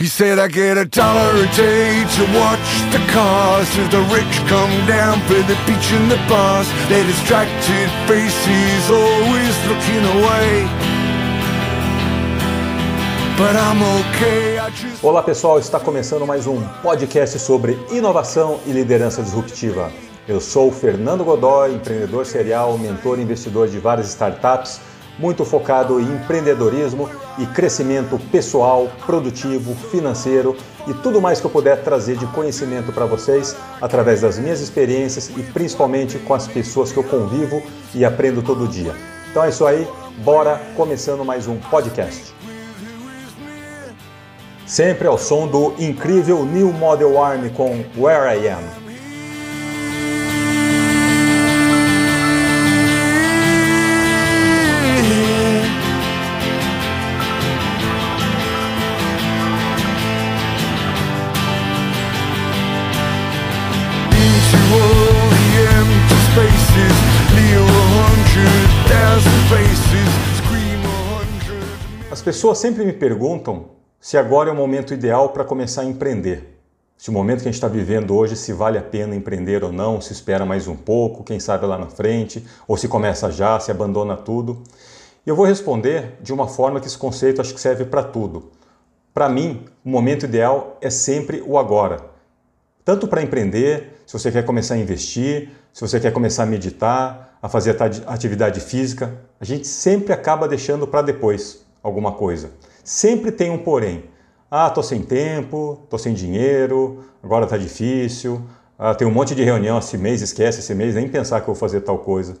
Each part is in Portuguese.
He said I get a dollar a day to watch the cars as the rich come down for the beach and the bars. Their distracted faces always looking away. But I'm okay. I just... Olá pessoal, está começando mais um podcast sobre inovação e liderança disruptiva. Eu sou Fernando Godoy, empreendedor serial, mentor e investidor de várias startups muito focado em empreendedorismo e crescimento pessoal, produtivo, financeiro e tudo mais que eu puder trazer de conhecimento para vocês através das minhas experiências e principalmente com as pessoas que eu convivo e aprendo todo dia. Então é isso aí, bora começando mais um podcast. Sempre ao som do incrível New Model Army com Where I Am. As pessoas sempre me perguntam se agora é o momento ideal para começar a empreender. Se o momento que a gente está vivendo hoje, se vale a pena empreender ou não, se espera mais um pouco, quem sabe lá na frente, ou se começa já, se abandona tudo. E eu vou responder de uma forma que esse conceito acho que serve para tudo. Para mim, o momento ideal é sempre o agora. Tanto para empreender, se você quer começar a investir, se você quer começar a meditar, a fazer ati- atividade física, a gente sempre acaba deixando para depois alguma coisa. Sempre tem um porém. Ah, tô sem tempo, tô sem dinheiro, agora tá difícil, ah, tem um monte de reunião esse mês, esquece esse mês, nem pensar que eu vou fazer tal coisa.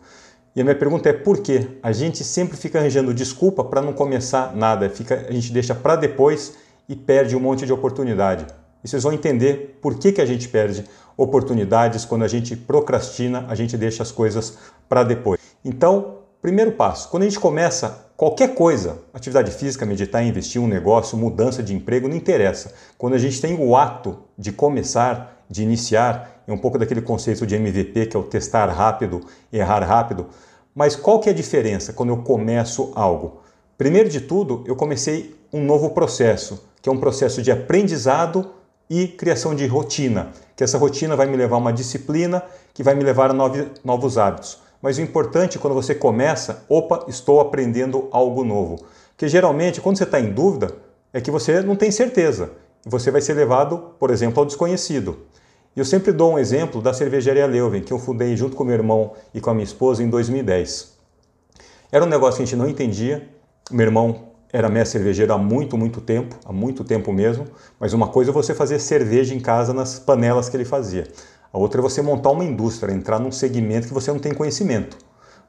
E a minha pergunta é por quê? A gente sempre fica arranjando desculpa para não começar nada, fica, a gente deixa para depois e perde um monte de oportunidade. E vocês vão entender por que, que a gente perde oportunidades quando a gente procrastina, a gente deixa as coisas para depois. Então, primeiro passo, quando a gente começa qualquer coisa, atividade física, meditar, investir, um negócio, mudança de emprego, não interessa. Quando a gente tem o ato de começar, de iniciar, é um pouco daquele conceito de MVP, que é o testar rápido, errar rápido. Mas qual que é a diferença quando eu começo algo? Primeiro de tudo, eu comecei um novo processo, que é um processo de aprendizado e criação de rotina, que essa rotina vai me levar a uma disciplina que vai me levar a novos hábitos. Mas o importante quando você começa, opa, estou aprendendo algo novo. Porque geralmente, quando você está em dúvida, é que você não tem certeza. Você vai ser levado, por exemplo, ao desconhecido. Eu sempre dou um exemplo da cervejaria Leuven, que eu fundei junto com meu irmão e com a minha esposa em 2010. Era um negócio que a gente não entendia. Meu irmão era mestre cervejeiro há muito, muito tempo, há muito tempo mesmo. Mas uma coisa é você fazer cerveja em casa nas panelas que ele fazia. A outra é você montar uma indústria, entrar num segmento que você não tem conhecimento.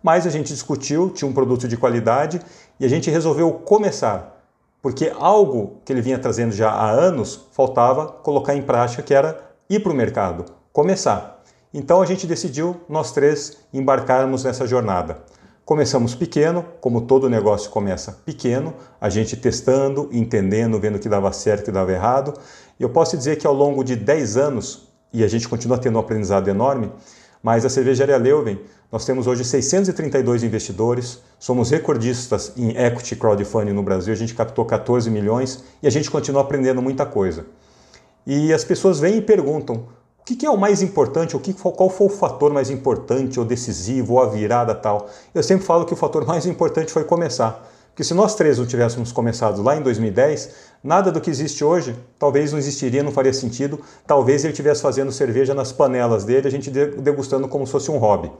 Mas a gente discutiu, tinha um produto de qualidade e a gente resolveu começar. Porque algo que ele vinha trazendo já há anos faltava colocar em prática, que era ir para o mercado, começar. Então a gente decidiu, nós três, embarcarmos nessa jornada. Começamos pequeno, como todo negócio começa pequeno, a gente testando, entendendo, vendo o que dava certo e o que dava errado. E eu posso dizer que ao longo de 10 anos, e a gente continua tendo um aprendizado enorme, mas a cervejaria Leuven, nós temos hoje 632 investidores, somos recordistas em equity crowdfunding no Brasil, a gente captou 14 milhões e a gente continua aprendendo muita coisa. E as pessoas vêm e perguntam: o que é o mais importante, qual foi o fator mais importante, ou decisivo, ou a virada tal? Eu sempre falo que o fator mais importante foi começar. Porque se nós três não tivéssemos começado lá em 2010, nada do que existe hoje talvez não existiria, não faria sentido. Talvez ele estivesse fazendo cerveja nas panelas dele, a gente degustando como se fosse um hobby.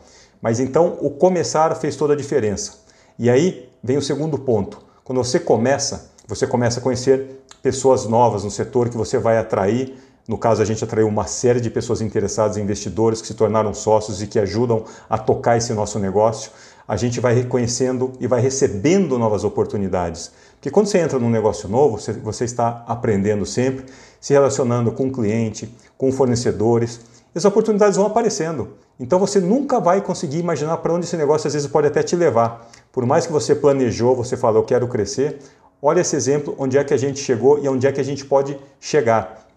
Mas então o começar fez toda a diferença. E aí vem o segundo ponto. Quando você começa, você começa a conhecer pessoas novas no setor que você vai atrair. No caso, a gente atraiu uma série de pessoas interessadas, investidores que se tornaram sócios e que ajudam a tocar esse nosso negócio. A gente vai reconhecendo e vai recebendo novas oportunidades. Porque quando você entra num negócio novo, você, você está aprendendo sempre, se relacionando com o cliente, com fornecedores. E as oportunidades vão aparecendo. Então você nunca vai conseguir imaginar para onde esse negócio às vezes pode até te levar. Por mais que você planejou, você fala, eu quero crescer, olha esse exemplo, onde é que a gente chegou e onde é que a gente pode chegar.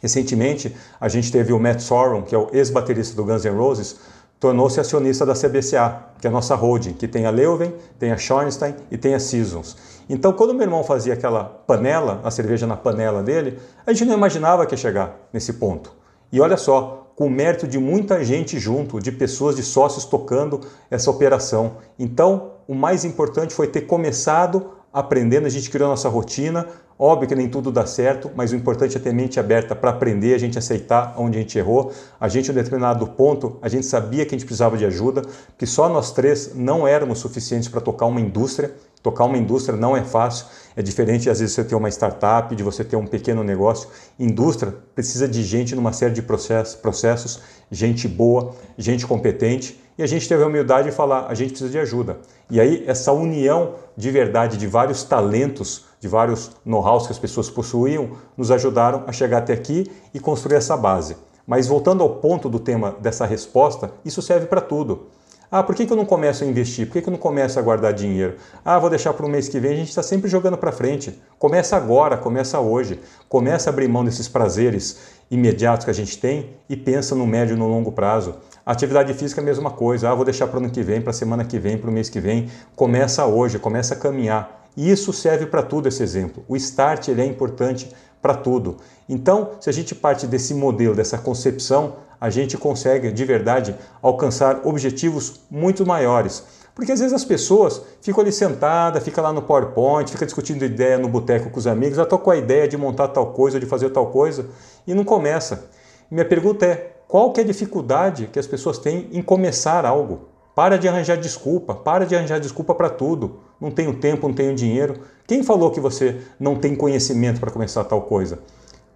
Recentemente, a gente teve o Matt Sorum, que é o ex-baterista do Guns N' Roses, tornou-se acionista da CBCA, que é a nossa holding, que tem a Leuven, tem a Schornstein e tem a Seasons. Então, quando meu irmão fazia aquela panela, a cerveja na panela dele, a gente não imaginava que ia chegar nesse ponto. E olha só, com o mérito de muita gente junto, de pessoas, de sócios tocando essa operação. Então, o mais importante foi ter começado aprendendo, a gente criou a nossa rotina. Óbvio que nem tudo dá certo, mas o importante é ter mente aberta para aprender, a gente aceitar onde a gente errou. A gente, em um determinado ponto, a gente sabia que a gente precisava de ajuda, que só nós três não éramos suficientes para tocar uma indústria. Tocar uma indústria não é fácil, é diferente às vezes você ter uma startup, de você ter um pequeno negócio. Indústria precisa de gente numa série de processos, processos gente boa, gente competente e a gente teve a humildade de falar, a gente precisa de ajuda. E aí essa união de verdade de vários talentos, de vários know-hows que as pessoas possuíam, nos ajudaram a chegar até aqui e construir essa base. Mas voltando ao ponto do tema dessa resposta, isso serve para tudo. Ah, por que, que eu não começo a investir? Por que, que eu não começo a guardar dinheiro? Ah, vou deixar para o mês que vem. A gente está sempre jogando para frente. Começa agora, começa hoje. Começa a abrir mão desses prazeres imediatos que a gente tem e pensa no médio e no longo prazo. Atividade física é a mesma coisa. Ah, vou deixar para o ano que vem, para a semana que vem, para o mês que vem. Começa hoje, começa a caminhar. E isso serve para tudo esse exemplo. O start ele é importante para tudo. Então, se a gente parte desse modelo, dessa concepção, a gente consegue de verdade alcançar objetivos muito maiores. Porque às vezes as pessoas ficam ali sentadas, ficam lá no PowerPoint, ficam discutindo ideia no boteco com os amigos, já estou com a ideia de montar tal coisa, de fazer tal coisa, e não começa. Minha pergunta é, qual que é a dificuldade que as pessoas têm em começar algo? Para de arranjar desculpa, para de arranjar desculpa para tudo. Não tenho tempo, não tenho dinheiro. Quem falou que você não tem conhecimento para começar tal coisa?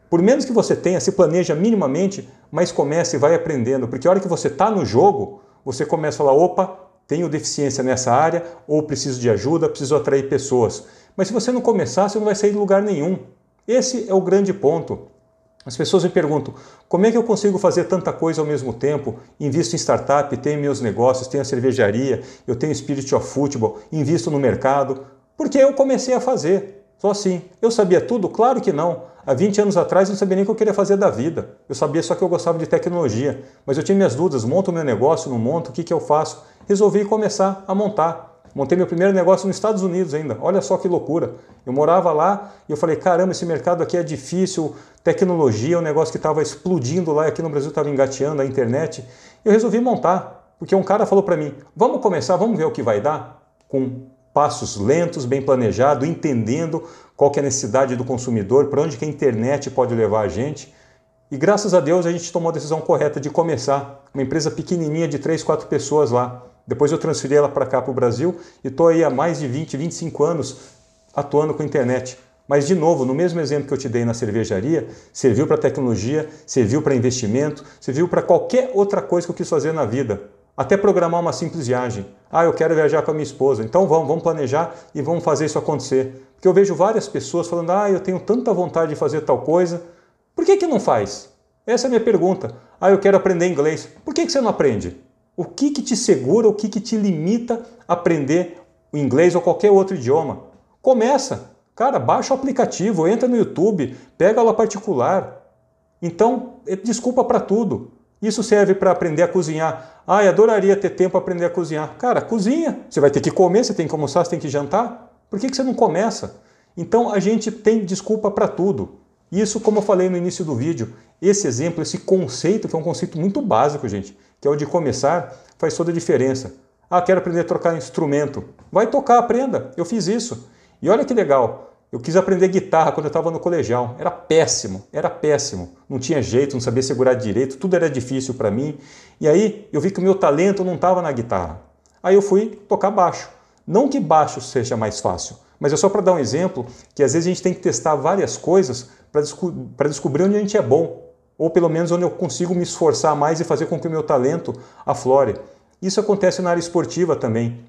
Por menos que você tenha, se planeja minimamente, mas comece e vai aprendendo, porque a hora que você está no jogo, você começa a falar: opa, tenho deficiência nessa área, ou preciso de ajuda, preciso atrair pessoas. Mas se você não começar, você não vai sair de lugar nenhum. Esse é o grande ponto. As pessoas me perguntam: como é que eu consigo fazer tanta coisa ao mesmo tempo? Invisto em startup, tenho meus negócios, tenho a cervejaria, eu tenho Spirit of Football, invisto no mercado. Porque eu comecei a fazer. Só assim. Eu sabia tudo? Claro que não. Há 20 anos atrás eu não sabia nem o que eu queria fazer da vida. Eu sabia só que eu gostava de tecnologia. Mas eu tinha minhas dúvidas: monto meu negócio, não monto, o que, que eu faço? Resolvi começar a montar. Montei meu primeiro negócio nos Estados Unidos ainda. Olha só que loucura. Eu morava lá e eu falei: caramba, esse mercado aqui é difícil, tecnologia é um negócio que estava explodindo lá, aqui no Brasil estava engateando a internet. Eu resolvi montar, porque um cara falou para mim: vamos começar, vamos ver o que vai dar? Com passos lentos, bem planejado, entendendo qual que é a necessidade do consumidor, para onde que a internet pode levar a gente. E graças a Deus a gente tomou a decisão correta de começar. Uma empresa pequenininha de 3, 4 pessoas lá. Depois eu transferi ela para cá para o Brasil e estou aí há mais de 20, 25 anos atuando com internet. Mas, de novo, no mesmo exemplo que eu te dei na cervejaria, serviu para tecnologia, serviu para investimento, serviu para qualquer outra coisa que eu quis fazer na vida. Até programar uma simples viagem. Ah, eu quero viajar com a minha esposa. Então vamos, vamos planejar e vamos fazer isso acontecer. Porque eu vejo várias pessoas falando, ah, eu tenho tanta vontade de fazer tal coisa. Por que, que não faz? Essa é a minha pergunta. Ah, eu quero aprender inglês. Por que, que você não aprende? O que, que te segura, o que, que te limita a aprender o inglês ou qualquer outro idioma? Começa. Cara, baixa o aplicativo, entra no YouTube, pega aula particular. Então, é desculpa para tudo. Isso serve para aprender a cozinhar. Eu adoraria ter tempo para aprender a cozinhar. Cara, cozinha. Você vai ter que comer, você tem que almoçar, você tem que jantar. Por que, que você não começa? Então a gente tem desculpa para tudo. Isso, como eu falei no início do vídeo, esse exemplo, esse conceito, que é um conceito muito básico, gente, que é o de começar, faz toda a diferença. Ah, quero aprender a tocar instrumento. Vai tocar, aprenda. Eu fiz isso. E olha que legal, eu quis aprender guitarra quando eu estava no colegial. Era péssimo, era péssimo. Não tinha jeito, não sabia segurar direito, tudo era difícil para mim. E aí eu vi que o meu talento não estava na guitarra. Aí eu fui tocar baixo. Não que baixo seja mais fácil, mas é só para dar um exemplo que às vezes a gente tem que testar várias coisas para desco descobrir onde a gente é bom. Ou pelo menos onde eu consigo me esforçar mais e fazer com que o meu talento aflore. Isso acontece na área esportiva também.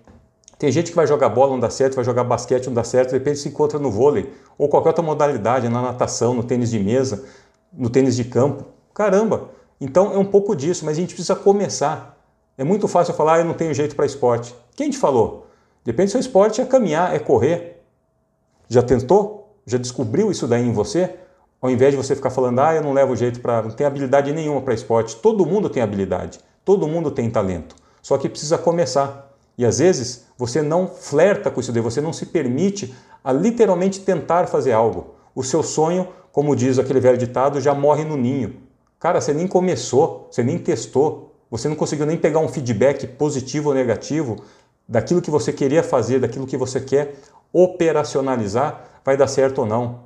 Tem gente que vai jogar bola, não dá certo, vai jogar basquete, não dá certo, de repente se encontra no vôlei, ou qualquer outra modalidade, na natação, no tênis de mesa, no tênis de campo. Caramba! Então é um pouco disso, mas a gente precisa começar. É muito fácil falar, ah, eu não tenho jeito para esporte. Quem te falou? Depende do seu esporte, é caminhar, é correr. Já tentou? Já descobriu isso daí em você? Ao invés de você ficar falando, ah, eu não levo jeito para. não tenho habilidade nenhuma para esporte. Todo mundo tem habilidade. Todo mundo tem talento, só que precisa começar. E às vezes você não flerta com isso daí, você não se permite a literalmente tentar fazer algo. O seu sonho, como diz aquele velho ditado, já morre no ninho. Cara, você nem começou, você nem testou, você não conseguiu nem pegar um feedback positivo ou negativo daquilo que você queria fazer, daquilo que você quer operacionalizar, vai dar certo ou não.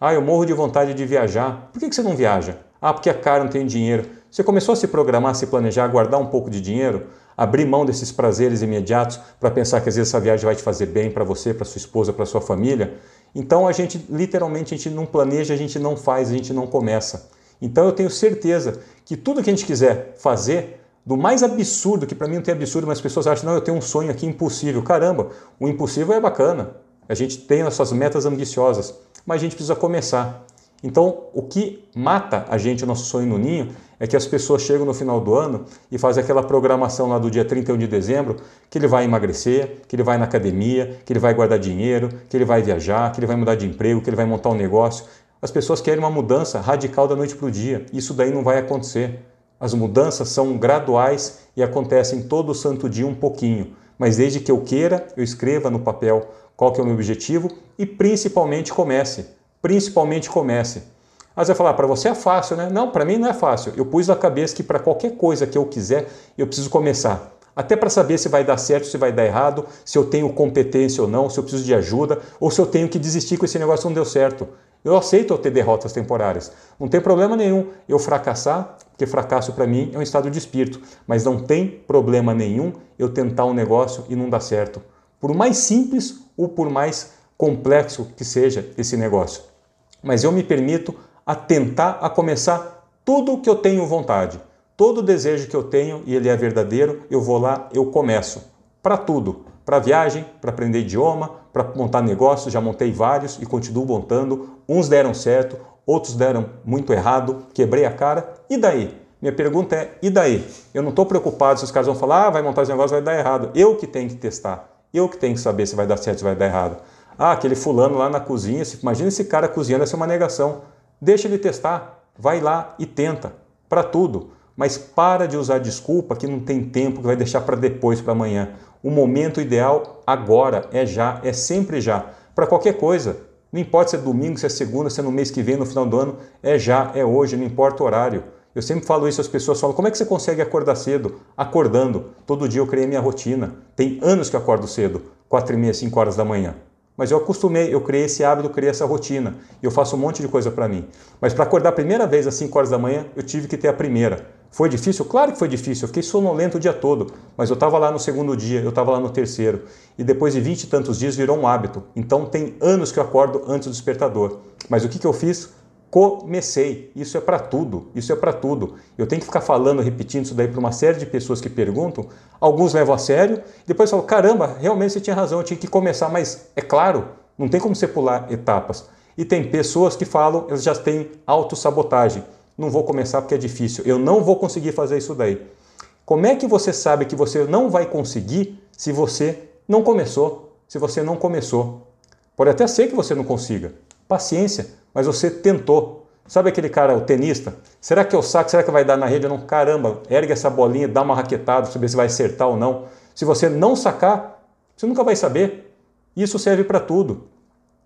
Ah, eu morro de vontade de viajar. Por que você não viaja? Ah, porque é caro, não tem dinheiro. Você começou a se programar, a se planejar, a guardar um pouco de dinheiro, abrir mão desses prazeres imediatos para pensar que às vezes essa viagem vai te fazer bem para você, para sua esposa, para sua família. Então a gente literalmente a gente não planeja, a gente não faz, a gente não começa. Então eu tenho certeza que tudo que a gente quiser fazer, do mais absurdo, que para mim não tem absurdo, mas as pessoas acham, não, eu tenho um sonho aqui impossível. Caramba, o impossível é bacana. A gente tem as suas metas ambiciosas, mas a gente precisa começar. Então, o que mata a gente, o nosso sonho no ninho, é que as pessoas chegam no final do ano e fazem aquela programação lá do dia 31 de dezembro, que ele vai emagrecer, que ele vai na academia, que ele vai guardar dinheiro, que ele vai viajar, que ele vai mudar de emprego, que ele vai montar um negócio. As pessoas querem uma mudança radical da noite para o dia. Isso daí não vai acontecer. As mudanças são graduais e acontecem todo santo dia um pouquinho. Mas desde que eu queira, eu escreva no papel qual que é o meu objetivo e principalmente comece. Principalmente comece. Mas vai falar, para você é fácil, né? Não, para mim não é fácil. Eu pus na cabeça que para qualquer coisa que eu quiser, eu preciso começar. Até para saber se vai dar certo, se vai dar errado, se eu tenho competência ou não, se eu preciso de ajuda, ou se eu tenho que desistir com esse negócio que não deu certo. Eu aceito eu ter derrotas temporárias. Não tem problema nenhum eu fracassar, porque fracasso para mim é um estado de espírito. Mas não tem problema nenhum eu tentar um negócio e não dar certo. Por mais simples ou por mais complexo que seja esse negócio. Mas eu me permito a tentar a começar tudo o que eu tenho vontade. Todo desejo que eu tenho e ele é verdadeiro, eu vou lá, eu começo. Para tudo. Para viagem, para aprender idioma, para montar negócios, já montei vários e continuo montando. Uns deram certo, outros deram muito errado, quebrei a cara. E daí? Minha pergunta é: e daí? Eu não estou preocupado se os caras vão falar, ah, vai montar esse negócio, vai dar errado. Eu que tenho que testar. Eu que tenho que saber se vai dar certo, se vai dar errado. Ah, aquele fulano lá na cozinha, imagina esse cara cozinhando, essa é uma negação. Deixa ele testar, vai lá e tenta, para tudo. Mas para de usar desculpa que não tem tempo, que vai deixar para depois, para amanhã. O momento ideal agora é já, é sempre já. Para qualquer coisa. Não importa se é domingo, se é segunda, se é no mês que vem, no final do ano, é já, é hoje, não importa o horário. Eu sempre falo isso, as pessoas falam, como é que você consegue acordar cedo? Acordando. Todo dia eu criei minha rotina. Tem anos que eu acordo cedo, quatro e meia, cinco horas da manhã. Mas eu acostumei, eu criei esse hábito, eu criei essa rotina. E eu faço um monte de coisa para mim. Mas para acordar a primeira vez às 5 horas da manhã, eu tive que ter a primeira. Foi difícil? Claro que foi difícil. Eu fiquei sonolento o dia todo. Mas eu estava lá no segundo dia, eu estava lá no terceiro. E depois de 20 e tantos dias virou um hábito. Então tem anos que eu acordo antes do despertador. Mas o que, que eu fiz? Comecei. Isso é para tudo, isso é para tudo. Eu tenho que ficar falando, repetindo isso daí para uma série de pessoas que perguntam. Alguns levam a sério, depois falam: caramba, realmente você tinha razão, eu tinha que começar, mas é claro, não tem como você pular etapas. E tem pessoas que falam, elas já têm autossabotagem. Não vou começar porque é difícil, eu não vou conseguir fazer isso daí. Como é que você sabe que você não vai conseguir se você não começou? Se você não começou. Pode até ser que você não consiga. Paciência, mas você tentou. Sabe aquele cara, o tenista? Será que eu saco? Será que vai dar na rede? Não, caramba, ergue essa bolinha, dá uma raquetada saber se vai acertar ou não. Se você não sacar, você nunca vai saber. Isso serve para tudo.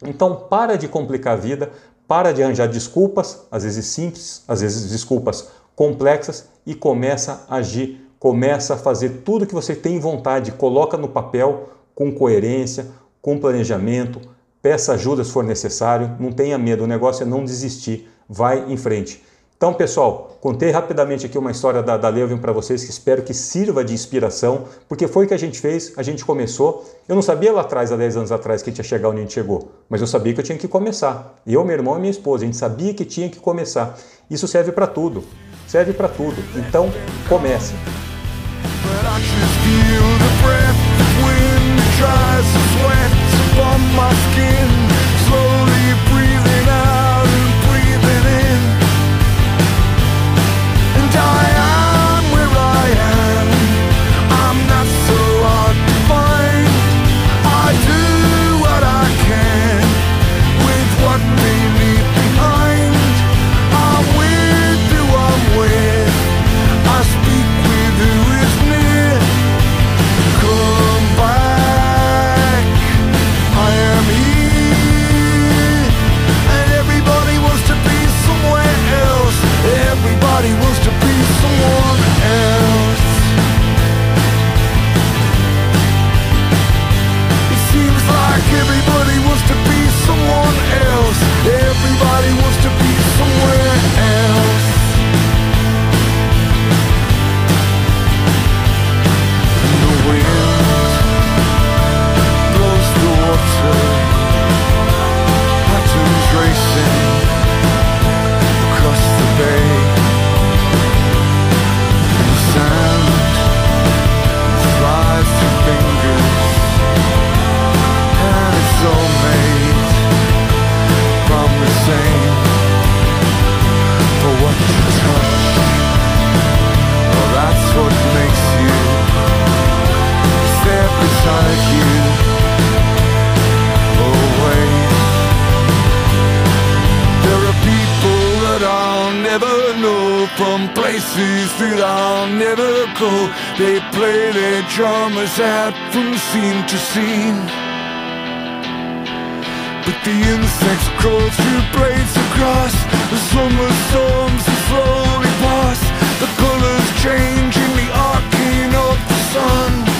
Então, para de complicar a vida, para de arranjar desculpas, às vezes simples, às vezes desculpas complexas e começa a agir, começa a fazer tudo que você tem vontade, coloca no papel com coerência, com planejamento, peça ajuda se for necessário, não tenha medo, o negócio é não desistir, vai em frente. Então, pessoal, contei rapidamente aqui uma história da, da Leuven para vocês que espero que sirva de inspiração, porque foi o que a gente fez, a gente começou. Eu não sabia lá atrás, há 10 anos atrás, que a gente ia chegar onde a gente chegou, mas eu sabia que eu tinha que começar. Eu, meu irmão e minha esposa, a gente sabia que tinha que começar. Isso serve para tudo, serve para tudo. Então, comece. On my skin from places that I'll never go. They play their dramas out from scene to scene. But the insects crawl through blades of grass. The summer storms that slowly pass. The colors change in the arcing of the sun.